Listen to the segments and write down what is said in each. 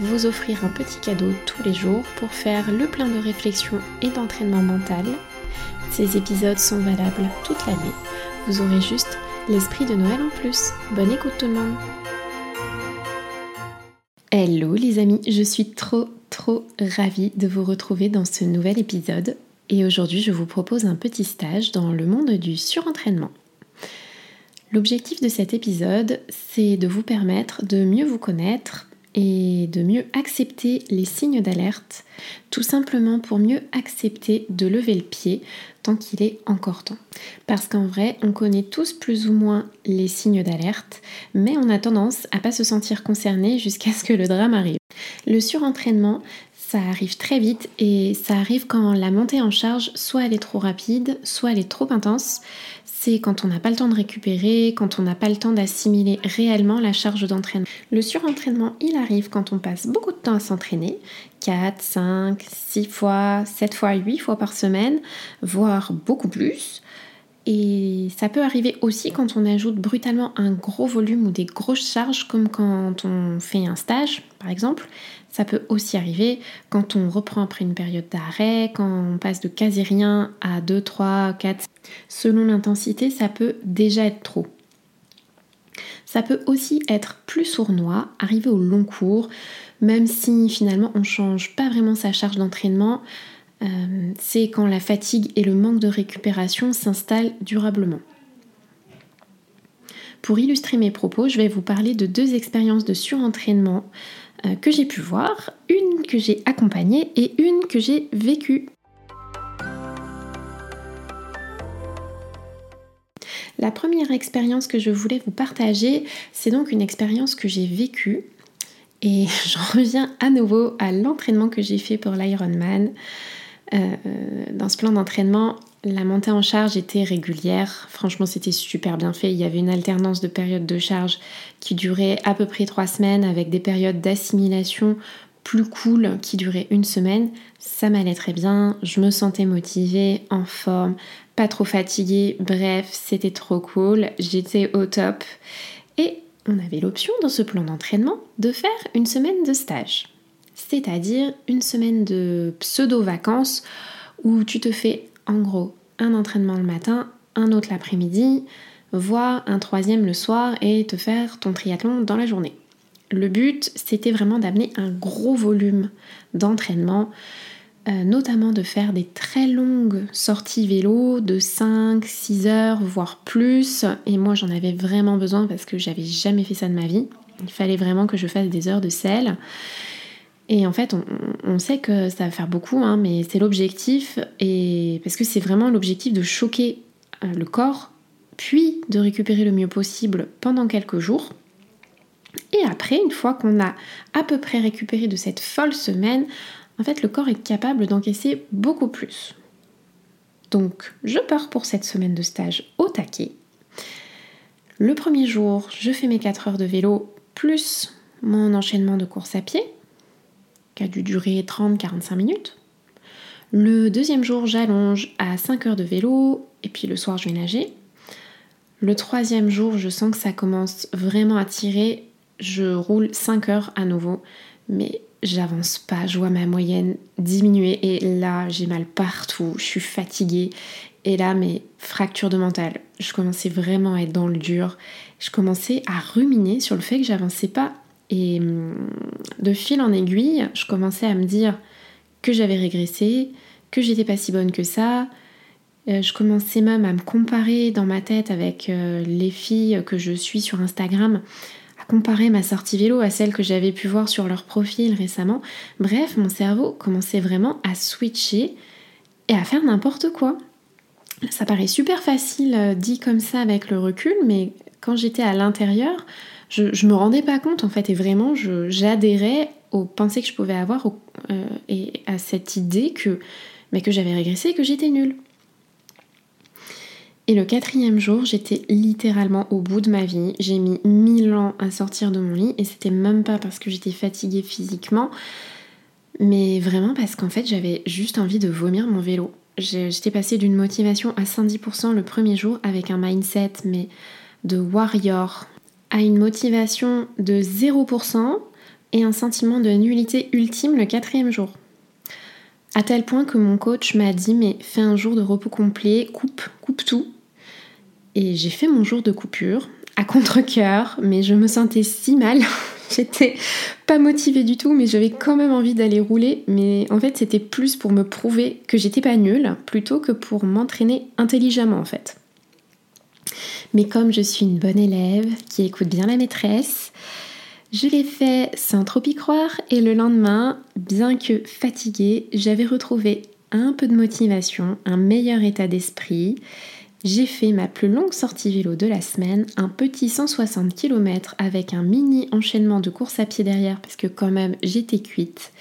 vous offrir un petit cadeau tous les jours pour faire le plein de réflexion et d'entraînement mental. Ces épisodes sont valables toute l'année. Vous aurez juste l'esprit de Noël en plus. Bonne écoute tout le monde. Hello les amis, je suis trop trop ravie de vous retrouver dans ce nouvel épisode et aujourd'hui je vous propose un petit stage dans le monde du surentraînement. L'objectif de cet épisode, c'est de vous permettre de mieux vous connaître, de mieux accepter les signes d'alerte, tout simplement pour mieux accepter de lever le pied tant qu'il est encore temps. Parce qu'en vrai, on connaît tous plus ou moins les signes d'alerte, mais on a tendance à pas se sentir concerné jusqu'à ce que le drame arrive. Le surentraînement, ça arrive très vite et ça arrive quand la montée en charge, soit elle est trop rapide, soit elle est trop intense, c'est quand on n'a pas le temps de récupérer, quand on n'a pas le temps d'assimiler réellement la charge d'entraînement. Le surentraînement, il arrive quand on passe beaucoup de temps à s'entraîner, 4, 5, 6 fois, 7 fois, 8 fois par semaine, voire beaucoup plus. Et ça peut arriver aussi quand on ajoute brutalement un gros volume ou des grosses charges, comme quand on fait un stage, par exemple. Ça peut aussi arriver quand on reprend après une période d'arrêt, quand on passe de quasi rien à 2, 3, 4. Selon l'intensité, ça peut déjà être trop. Ça peut aussi être plus sournois, arriver au long cours, même si finalement on ne change pas vraiment sa charge d'entraînement. Euh, c'est quand la fatigue et le manque de récupération s'installent durablement. Pour illustrer mes propos, je vais vous parler de deux expériences de surentraînement que j'ai pu voir, une que j'ai accompagnée et une que j'ai vécue. La première expérience que je voulais vous partager, c'est donc une expérience que j'ai vécue. Et j'en reviens à nouveau à l'entraînement que j'ai fait pour l'Ironman. Euh, dans ce plan d'entraînement, la montée en charge était régulière. Franchement, c'était super bien fait. Il y avait une alternance de périodes de charge qui durait à peu près trois semaines avec des périodes d'assimilation plus cool qui duraient une semaine. Ça m'allait très bien. Je me sentais motivée, en forme, pas trop fatiguée. Bref, c'était trop cool. J'étais au top. Et on avait l'option dans ce plan d'entraînement de faire une semaine de stage c'est-à-dire une semaine de pseudo-vacances où tu te fais en gros un entraînement le matin, un autre l'après-midi, voire un troisième le soir et te faire ton triathlon dans la journée. Le but, c'était vraiment d'amener un gros volume d'entraînement, euh, notamment de faire des très longues sorties vélo de 5, 6 heures, voire plus. Et moi, j'en avais vraiment besoin parce que j'avais jamais fait ça de ma vie. Il fallait vraiment que je fasse des heures de sel. Et en fait, on, sait que ça va faire beaucoup, hein, mais c'est l'objectif, et parce que c'est vraiment l'objectif de choquer euh, le corps, puis de récupérer le mieux possible pendant quelques jours. Et après, une fois qu'on a à peu près récupéré de cette folle semaine, en fait, le corps est capable d'encaisser beaucoup plus. Donc, je pars pour cette semaine de stage au taquet. Le premier jour, je fais mes 4 heures de vélo plus mon enchaînement de course à pied qui a dû durer 30-45 minutes. Le deuxième jour, j'allonge à 5 heures de vélo et puis le soir, je vais nager. Le troisième jour, je sens que ça commence vraiment à tirer. Je roule 5 heures à nouveau, mais j'avance pas. Je vois ma moyenne diminuer et là, j'ai mal partout. Je suis fatiguée. Et là, mes fractures de mental. Je commençais vraiment à être dans le dur. Je commençais à ruminer sur le fait que j'avançais pas et hum, de fil en aiguille, je commençais à me dire que j'avais régressé, que j'étais pas si bonne que ça. Euh, je commençais même à me comparer dans ma tête avec euh, les filles que je suis sur Instagram, à comparer ma sortie vélo à celle que j'avais pu voir sur leur profil récemment. Bref, mon cerveau commençait vraiment à switcher et à faire n'importe quoi. Ça paraît super facile euh, dit comme ça avec le recul, mais quand j'étais à l'intérieur, je, me rendais pas compte en fait et vraiment j'adhérais aux pensées que je pouvais avoir euh, et à cette idée que, mais que j'avais régressé et que j'étais nulle. Et le quatrième jour, j'étais littéralement au bout de ma vie. J'ai mis mille ans à sortir de mon lit et c'était même pas parce que j'étais fatiguée physiquement, mais vraiment parce qu'en fait j'avais juste envie de vomir mon vélo. J'étais passée d'une motivation à 110% le premier jour avec un mindset mais de warrior à une motivation de 0% et un sentiment de nullité ultime le quatrième jour. À tel point que mon coach m'a dit mais fais un jour de repos complet, coupe, coupe tout. Et j'ai fait mon jour de coupure à contre-coeur, mais je me sentais si mal. J'étais pas motivée du tout, mais j'avais quand même envie d'aller rouler. Mais en fait, c'était plus pour me prouver que j'étais pas nulle, plutôt que pour m'entraîner intelligemment en fait. Mais comme je suis une bonne élève qui écoute bien la maîtresse, je l'ai fait sans trop y croire et le lendemain, bien que fatiguée, j'avais retrouvé un peu de motivation, un meilleur état d'esprit. J'ai fait ma plus longue sortie vélo de la semaine, un petit 160 km avec un mini enchaînement de course à pied derrière parce que quand même j'étais cuite.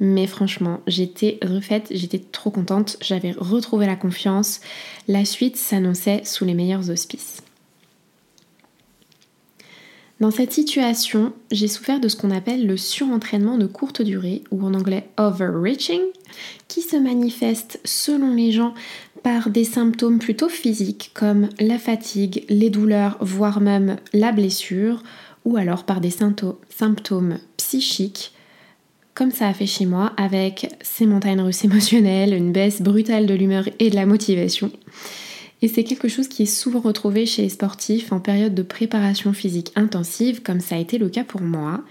Mais franchement, j'étais refaite, j'étais trop contente, j'avais retrouvé la confiance. La suite s'annonçait sous les meilleurs auspices. Dans cette situation, j'ai souffert de ce qu'on appelle le surentraînement de courte durée, ou en anglais overreaching, qui se manifeste selon les gens par des symptômes plutôt physiques comme la fatigue, les douleurs, voire même la blessure, ou alors par des symptômes psychiques, comme ça a fait chez moi, avec ces montagnes russes émotionnelles, une baisse brutale de l'humeur et de la motivation. Et c'est quelque chose qui est souvent retrouvé chez les sportifs en période de préparation physique intensive, comme ça a été le cas pour moi,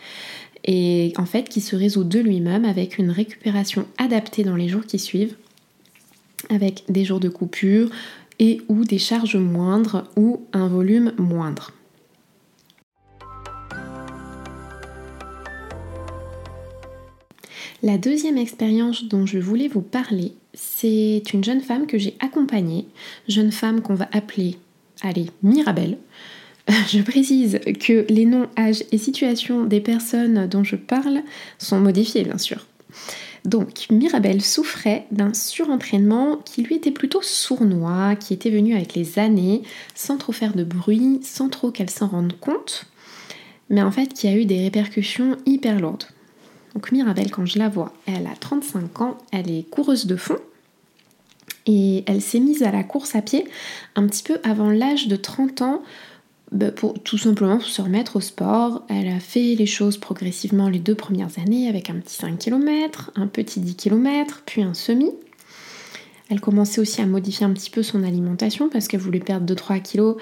et en fait qui se résout de lui-même avec une récupération adaptée dans les jours qui suivent, avec des jours de coupure et ou des charges moindres ou un volume moindre. La deuxième expérience dont je voulais vous parler, c'est une jeune femme que j'ai accompagnée, jeune femme qu'on va appeler, allez, Mirabelle. Je précise que les noms, âges et situations des personnes dont je parle sont modifiés, bien sûr. Donc, Mirabelle souffrait d'un surentraînement qui lui était plutôt sournois, qui était venu avec les années, sans trop faire de bruit, sans trop qu'elle s'en rende compte, mais en fait qui a eu des répercussions hyper lourdes. Donc Mirabelle, quand je la vois, elle a 35 ans, elle est coureuse de fond et elle s'est mise à la course à pied un petit peu avant l'âge de 30 ans bah, pour tout simplement se remettre au sport. Elle a fait les choses progressivement les deux premières années avec un petit 5 km, un petit 10 km, puis un semi. Elle commençait aussi à modifier un petit peu son alimentation parce qu'elle voulait perdre 2-3 kg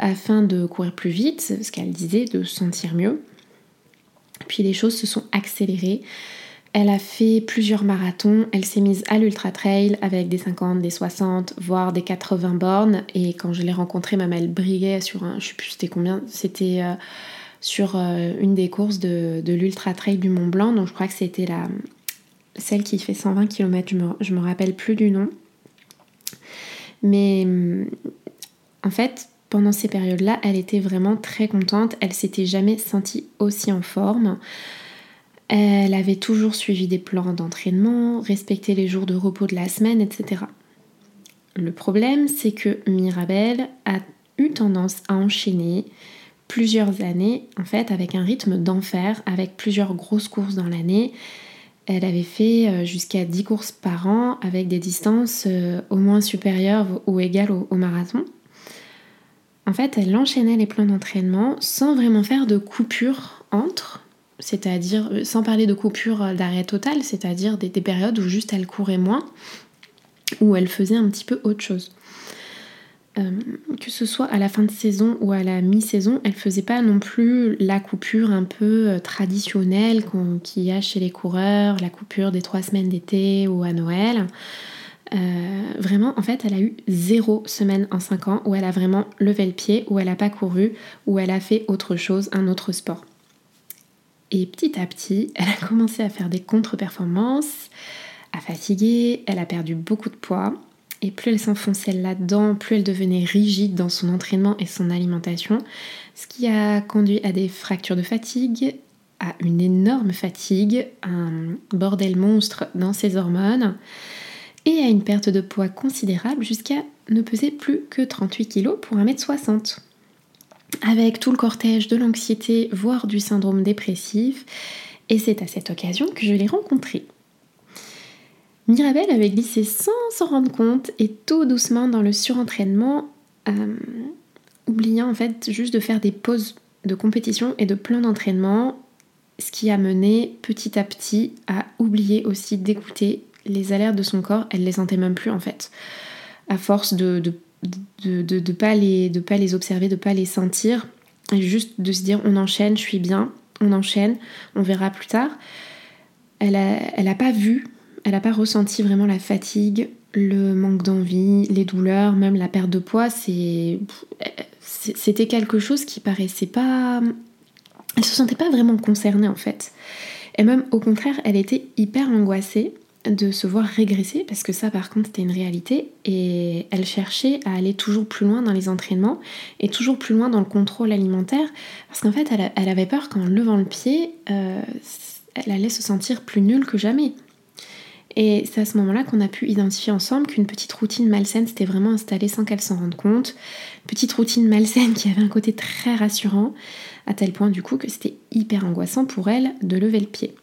afin de courir plus vite, ce qu'elle disait, de se sentir mieux. Puis les choses se sont accélérées. Elle a fait plusieurs marathons, elle s'est mise à l'ultra trail avec des 50, des 60, voire des 80 bornes. Et quand je l'ai rencontrée, même elle brillait sur un, je sais plus c'était combien, c'était euh, sur euh, une des courses de, l'ultra trail du Mont Blanc. Donc je crois que c'était la, celle qui fait 120 km, je me, je me rappelle plus du nom. Mais en fait, pendant ces périodes-là, elle était vraiment très contente. Elle s'était jamais sentie aussi en forme. Elle avait toujours suivi des plans d'entraînement, respecté les jours de repos de la semaine, etc. Le problème, c'est que Mirabelle a eu tendance à enchaîner plusieurs années, en fait, avec un rythme d'enfer, avec plusieurs grosses courses dans l'année. Elle avait fait euh, jusqu'à 10 courses par an avec des distances euh, au moins supérieures ou égales au marathon. En fait, elle enchaînait les plans d'entraînement sans vraiment faire de coupure entre, c'est-à-dire euh, sans parler de coupure euh, d'arrêt total, c'est-à-dire des, périodes où juste elle courait moins, où elle faisait un petit peu autre chose. Euh, que ce soit à la fin de saison ou à la mi-saison, elle faisait pas non plus la coupure un peu traditionnelle qu'il y a chez les coureurs, la coupure des trois semaines d'été ou à Noël. Euh, vraiment, en fait, elle a eu zéro semaine en 5 ans où elle a vraiment levé le pied, où elle n'a pas couru, où elle a fait autre chose, un autre sport. Et petit à petit, elle a commencé à faire des contre-performances, à fatiguer, elle a perdu beaucoup de poids. Et plus elle s'enfonçait là-dedans, plus elle devenait rigide dans son entraînement et son alimentation, ce qui a conduit à des fractures de fatigue, à une énorme fatigue, un bordel monstre dans ses hormones et à une perte de poids considérable jusqu'à ne peser plus que 38 kg pour 1m60. Avec tout le cortège de l'anxiété, voire du syndrome dépressif, et c'est à cette occasion que je l'ai rencontrée. Mirabelle avait glissé sans s'en rendre compte et tout doucement dans le surentraînement, euh, oubliant en fait juste de faire des pauses de compétition et de plan d'entraînement, ce qui a mené petit à petit à oublier aussi d'écouter les alertes de son corps, elle les sentait même plus en fait. À force de de, de, pas les, de pas les observer, de pas les sentir, et juste de se dire on enchaîne, je suis bien, on enchaîne, on verra plus tard. Elle a, elle a pas vu, elle a pas ressenti vraiment la fatigue, le manque d'envie, les douleurs, même la perte de poids, c'est c'était quelque chose qui paraissait pas elle se sentait pas vraiment concernée en fait. Et même au contraire, elle était hyper angoissée de se voir régresser, parce que ça par contre c'était une réalité, et elle cherchait à aller toujours plus loin dans les entraînements et toujours plus loin dans le contrôle alimentaire, parce qu'en fait elle, avait peur qu'en levant le pied, euh, elle allait se sentir plus nulle que jamais. Et c'est à ce moment-là qu'on a pu identifier ensemble qu'une petite routine malsaine s'était vraiment installée sans qu'elle s'en rende compte. Petite routine malsaine qui avait un côté très rassurant, à tel point du coup que c'était hyper angoissant pour elle de lever le pied.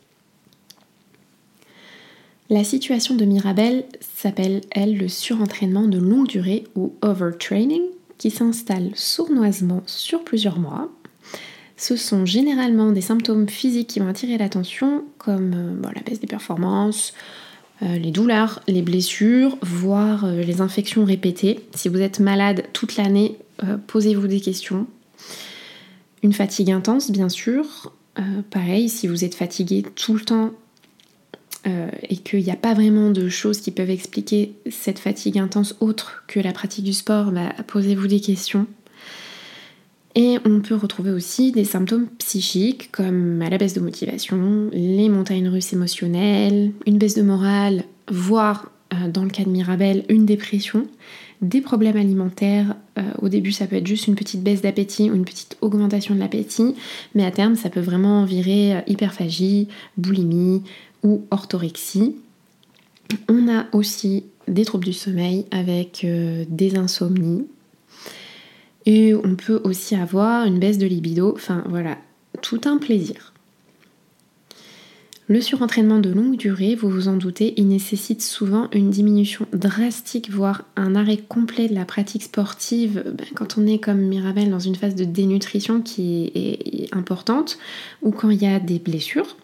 La situation de Mirabelle s'appelle, elle, le surentraînement de longue durée ou overtraining, qui s'installe sournoisement sur plusieurs mois. Ce sont généralement des symptômes physiques qui vont attirer l'attention, comme euh, la baisse des performances, euh, les douleurs, les blessures, voire euh, les infections répétées. Si vous êtes malade toute l'année, posez-vous des questions. Une fatigue intense, bien sûr. pareil, si vous êtes fatigué tout le temps euh, et qu'il n'y a pas vraiment de choses qui peuvent expliquer cette fatigue intense autre que la pratique du sport, bah, posez-vous des questions. Et on peut retrouver aussi des symptômes psychiques comme la baisse de motivation, les montagnes russes émotionnelles, une baisse de morale, voire euh, dans le cas de Mirabelle, une dépression, des problèmes alimentaires. Euh, au début, ça peut être juste une petite baisse d'appétit ou une petite augmentation de l'appétit, mais à terme, ça peut vraiment virer hyperphagie, boulimie, ou orthorexie. On a aussi des troubles du sommeil avec euh, des insomnies. Et on peut aussi avoir une baisse de libido. Enfin voilà, tout un plaisir. Le surentraînement de longue durée, vous vous en doutez, il nécessite souvent une diminution drastique, voire un arrêt complet de la pratique sportive ben, quand on est comme Mirabelle dans une phase de dénutrition qui est importante ou quand il y a des blessures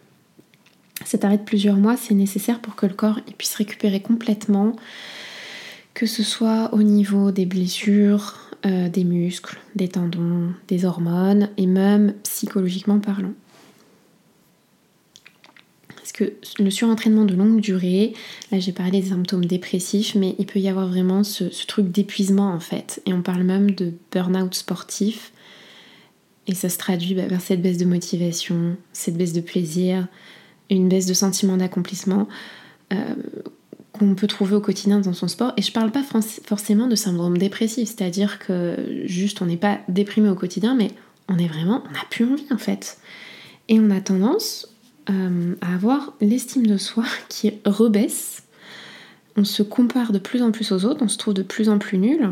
cet arrêt de plusieurs mois, c'est nécessaire pour que le corps puisse récupérer complètement, que ce soit au niveau des blessures, euh, des muscles, des tendons, des hormones et même psychologiquement parlant. Parce que le surentraînement de longue durée, là j'ai parlé des symptômes dépressifs, mais il peut y avoir vraiment ce, truc d'épuisement en fait. Et on parle même de burn-out sportif. Et ça se traduit bah, vers cette baisse de motivation, cette baisse de plaisir, une baisse de sentiment d'accomplissement euh, qu'on peut trouver au quotidien dans son sport. Et je parle pas forcément de syndrome dépressif, c'est-à-dire que juste on n'est pas déprimé au quotidien, mais on est vraiment, on n'a plus envie en fait. Et on a tendance euh, à avoir l'estime de soi qui rebaisse. On se compare de plus en plus aux autres, on se trouve de plus en plus nul.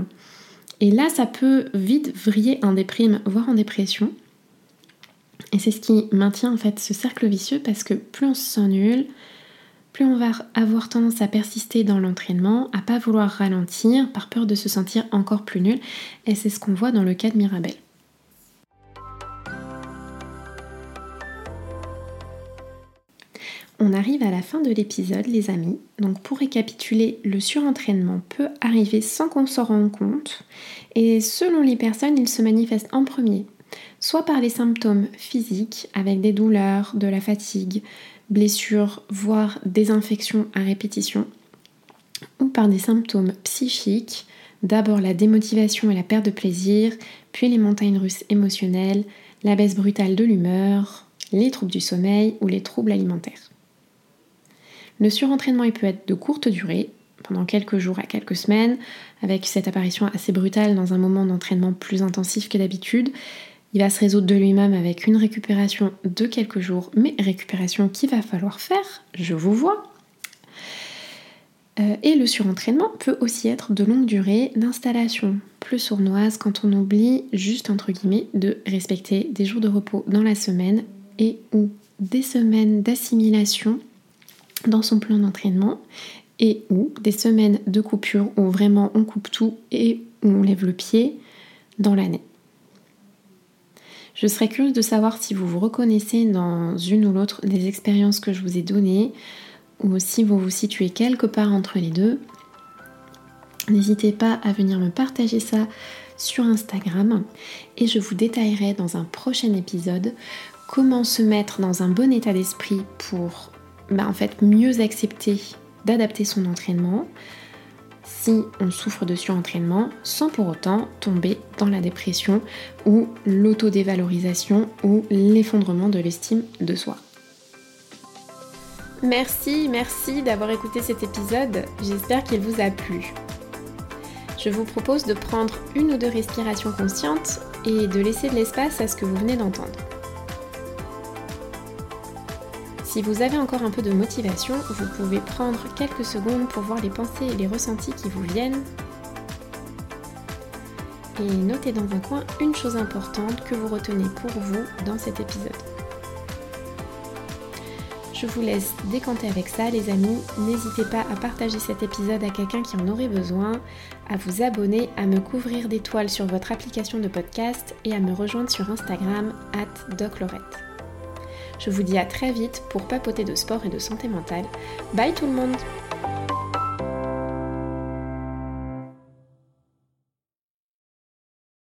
Et là, ça peut vite vriller en déprime, voire en dépression. Et c'est ce qui maintient en fait ce cercle vicieux parce que plus on se sent nul, plus on va avoir tendance à persister dans l'entraînement, à pas vouloir ralentir par peur de se sentir encore plus nul. Et c'est ce qu'on voit dans le cas de Mirabelle. On arrive à la fin de l'épisode, les amis. Donc, pour récapituler, le surentraînement peut arriver sans qu'on s'en rende compte. Et selon les personnes, il se manifeste en premier soit par les symptômes physiques avec des douleurs, de la fatigue, blessures, voire des infections à répétition, ou par des symptômes psychiques, d'abord la démotivation et la perte de plaisir, puis les montagnes russes émotionnelles, la baisse brutale de l'humeur, les troubles du sommeil ou les troubles alimentaires. Le surentraînement peut être de courte durée, pendant quelques jours à quelques semaines, avec cette apparition assez brutale dans un moment d'entraînement plus intensif que d'habitude. Il va se résoudre de lui-même avec une récupération de quelques jours, mais récupération qu'il va falloir faire, je vous vois. Euh, et le surentraînement peut aussi être de longue durée d'installation plus sournoise quand on oublie juste entre guillemets de respecter des jours de repos dans la semaine et ou des semaines d'assimilation dans son plan d'entraînement et ou des semaines de coupure où vraiment on coupe tout et où on lève le pied dans l'année. Je serais curieuse de savoir si vous vous reconnaissez dans une ou l'autre des expériences que je vous ai données ou si vous vous situez quelque part entre les deux. N'hésitez pas à venir me partager ça sur Instagram et je vous détaillerai dans un prochain épisode comment se mettre dans un bon état d'esprit pour bah, en fait mieux accepter d'adapter son entraînement, si on souffre de surentraînement sans pour autant tomber dans la dépression ou l'autodévalorisation ou l'effondrement de l'estime de soi. Merci, merci d'avoir écouté cet épisode, j'espère qu'il vous a plu. Je vous propose de prendre une ou deux respirations conscientes et de laisser de l'espace à ce que vous venez d'entendre. Si vous avez encore un peu de motivation, vous pouvez prendre quelques secondes pour voir les pensées et les ressentis qui vous viennent. Et notez dans un coin une chose importante que vous retenez pour vous dans cet épisode. Je vous laisse décanter avec ça les amis. N'hésitez pas à partager cet épisode à quelqu'un qui en aurait besoin, à vous abonner, à me couvrir d'étoiles sur votre application de podcast et à me rejoindre sur Instagram at doclorette. Je vous dis à très vite pour papoter de sport et de santé mentale. Bye tout le monde